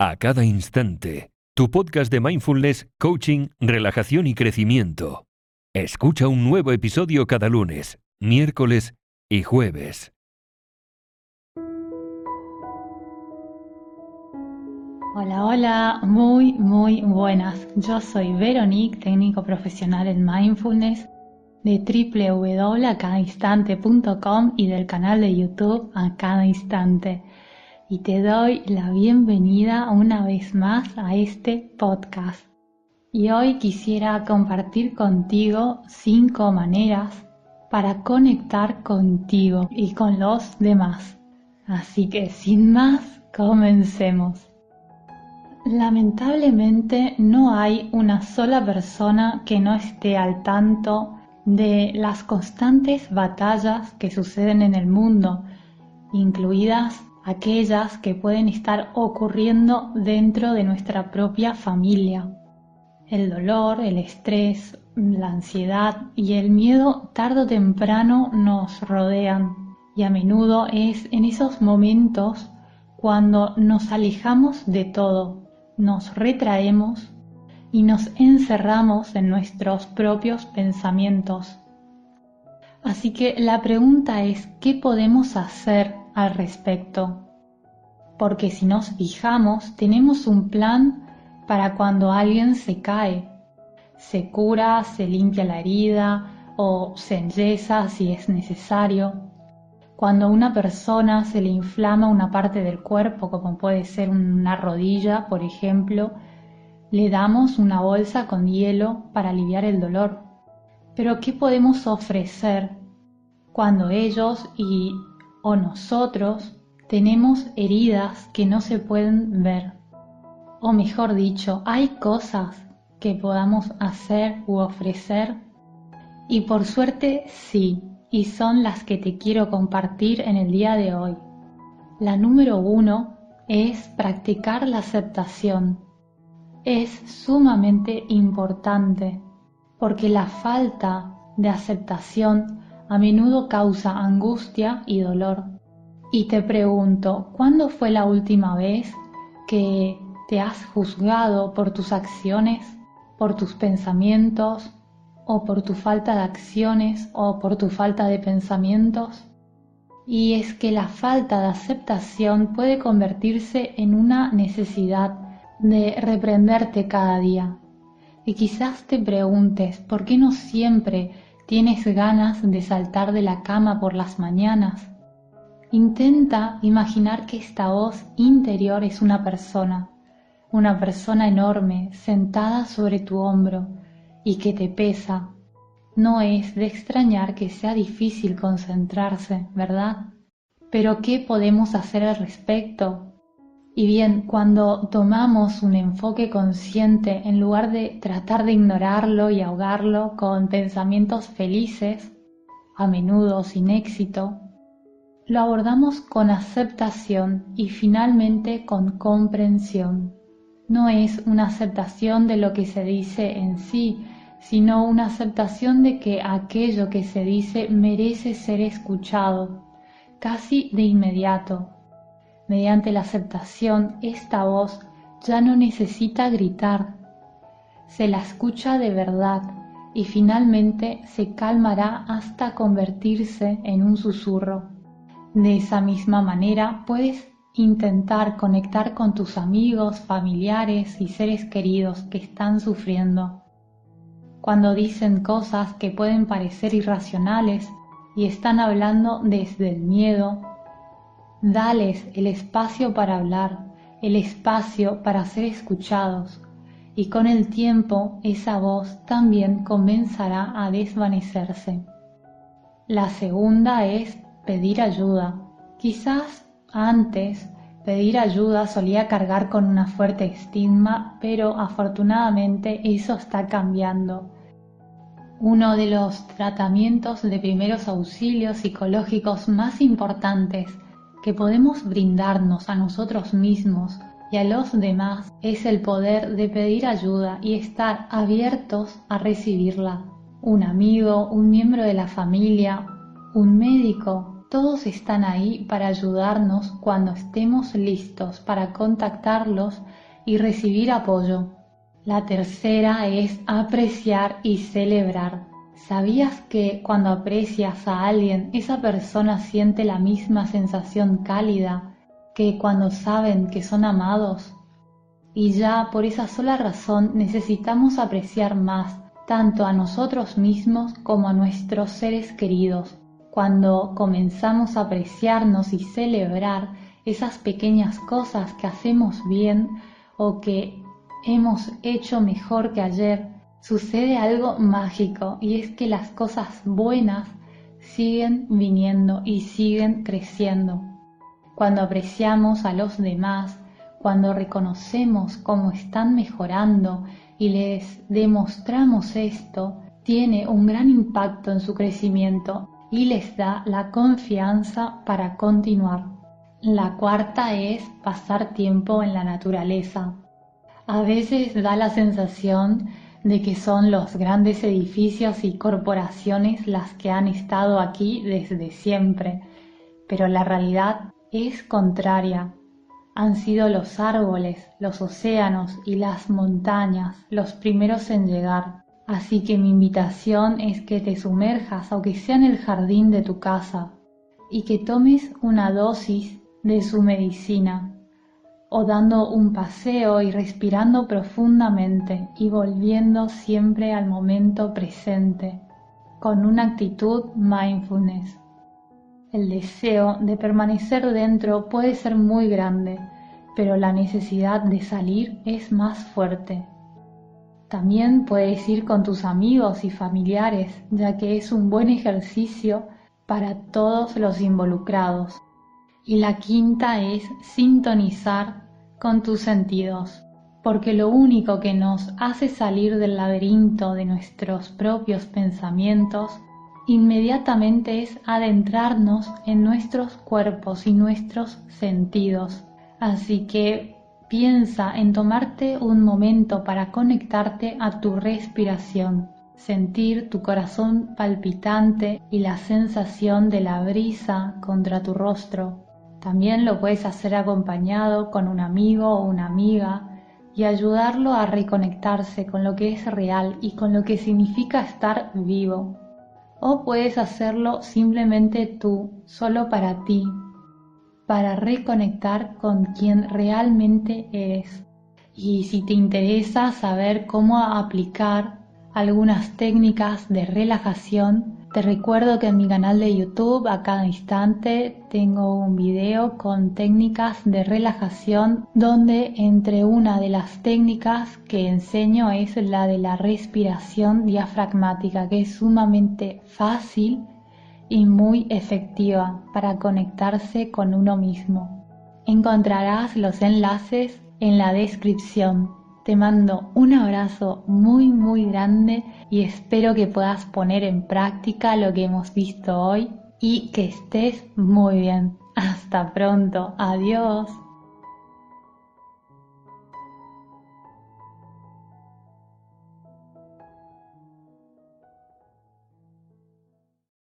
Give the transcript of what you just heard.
a cada instante. Tu podcast de mindfulness, coaching, relajación y crecimiento. Escucha un nuevo episodio cada lunes, miércoles y jueves. Hola, hola, muy, muy buenas. Yo soy Veronique, técnico profesional en mindfulness de www.acadainstante.com y del canal de YouTube A Cada Instante. Y te doy la bienvenida una vez más a este podcast. Y hoy quisiera compartir contigo cinco maneras para conectar contigo y con los demás. Así que sin más, comencemos. Lamentablemente no hay una sola persona que no esté al tanto de las constantes batallas que suceden en el mundo, incluidas aquellas que pueden estar ocurriendo dentro de nuestra propia familia. El dolor, el estrés, la ansiedad y el miedo tarde o temprano nos rodean y a menudo es en esos momentos cuando nos alejamos de todo, nos retraemos y nos encerramos en nuestros propios pensamientos. Así que la pregunta es, ¿qué podemos hacer al respecto? Porque si nos fijamos, tenemos un plan para cuando alguien se cae. Se cura, se limpia la herida o se enyesa si es necesario. Cuando a una persona se le inflama una parte del cuerpo, como puede ser una rodilla, por ejemplo, le damos una bolsa con hielo para aliviar el dolor. Pero ¿qué podemos ofrecer cuando ellos y o nosotros tenemos heridas que no se pueden ver? O mejor dicho, hay cosas que podamos hacer u ofrecer. Y por suerte sí, y son las que te quiero compartir en el día de hoy. La número uno es practicar la aceptación es sumamente importante porque la falta de aceptación a menudo causa angustia y dolor. Y te pregunto, ¿cuándo fue la última vez que te has juzgado por tus acciones, por tus pensamientos, o por tu falta de acciones, o por tu falta de pensamientos? Y es que la falta de aceptación puede convertirse en una necesidad de reprenderte cada día. Y quizás te preguntes, ¿por qué no siempre tienes ganas de saltar de la cama por las mañanas? Intenta imaginar que esta voz interior es una persona, una persona enorme sentada sobre tu hombro y que te pesa. No es de extrañar que sea difícil concentrarse, ¿verdad? Pero ¿qué podemos hacer al respecto? Y bien, cuando tomamos un enfoque consciente, en lugar de tratar de ignorarlo y ahogarlo con pensamientos felices, a menudo sin éxito, lo abordamos con aceptación y finalmente con comprensión. No es una aceptación de lo que se dice en sí, sino una aceptación de que aquello que se dice merece ser escuchado, casi de inmediato, Mediante la aceptación, esta voz ya no necesita gritar, se la escucha de verdad y finalmente se calmará hasta convertirse en un susurro. De esa misma manera puedes intentar conectar con tus amigos, familiares y seres queridos que están sufriendo. Cuando dicen cosas que pueden parecer irracionales y están hablando desde el miedo, Dales el espacio para hablar, el espacio para ser escuchados, y con el tiempo esa voz también comenzará a desvanecerse. La segunda es pedir ayuda. Quizás antes pedir ayuda solía cargar con una fuerte estigma, pero afortunadamente eso está cambiando. Uno de los tratamientos de primeros auxilios psicológicos más importantes que podemos brindarnos a nosotros mismos y a los demás es el poder de pedir ayuda y estar abiertos a recibirla. Un amigo, un miembro de la familia, un médico Todos están ahí para ayudarnos cuando estemos listos para contactarlos y recibir apoyo. La tercera es apreciar y celebrar. ¿Sabías que cuando aprecias a alguien, esa persona siente la misma sensación cálida que cuando saben que son amados? Y ya por esa sola razón necesitamos apreciar más tanto a nosotros mismos como a nuestros seres queridos. Cuando comenzamos a apreciarnos y celebrar esas pequeñas cosas que hacemos bien o que hemos hecho mejor que ayer, sucede algo mágico y es que las cosas buenas siguen viniendo y siguen creciendo. Cuando apreciamos a los demás, cuando reconocemos cómo están mejorando y les demostramos esto, tiene un gran impacto en su crecimiento y les da la confianza para continuar. La cuarta es pasar tiempo en la naturaleza. A veces da la sensación de que son los grandes edificios y corporaciones las que han estado aquí desde siempre, pero la realidad es contraria. Han sido los árboles, los océanos y las montañas los primeros en llegar. Así que mi invitación es que te sumerjas, aunque sea en el jardín de tu casa, y que tomes una dosis de su medicina o dando un paseo y respirando profundamente y volviendo siempre al momento presente con una actitud mindfulness. El deseo de permanecer dentro puede ser muy grande, pero la necesidad de salir es más fuerte. También puedes ir con tus amigos y familiares, ya que es un buen ejercicio para todos los involucrados. Y la quinta es sintonizar con tus sentidos, porque lo único que nos hace salir del laberinto de nuestros propios pensamientos inmediatamente es adentrarnos en nuestros cuerpos y nuestros sentidos. Así que piensa en tomarte un momento para conectarte a tu respiración sentir tu corazón palpitante y la sensación de la brisa contra tu rostro. También lo puedes hacer acompañado con un amigo o una amiga y ayudarlo a reconectarse con lo que es real y con lo que significa estar vivo. O puedes hacerlo simplemente tú, solo para ti, para reconectar con quien realmente eres. Y si te interesa saber cómo aplicar algunas técnicas de relajación. Te recuerdo que en mi canal de YouTube a cada instante tengo un video con técnicas de relajación donde entre una de las técnicas que enseño es la de la respiración diafragmática que es sumamente fácil y muy efectiva para conectarse con uno mismo. Encontrarás los enlaces en la descripción. Te mando un abrazo muy muy grande y espero que puedas poner en práctica lo que hemos visto hoy y que estés muy bien. Hasta pronto. Adiós.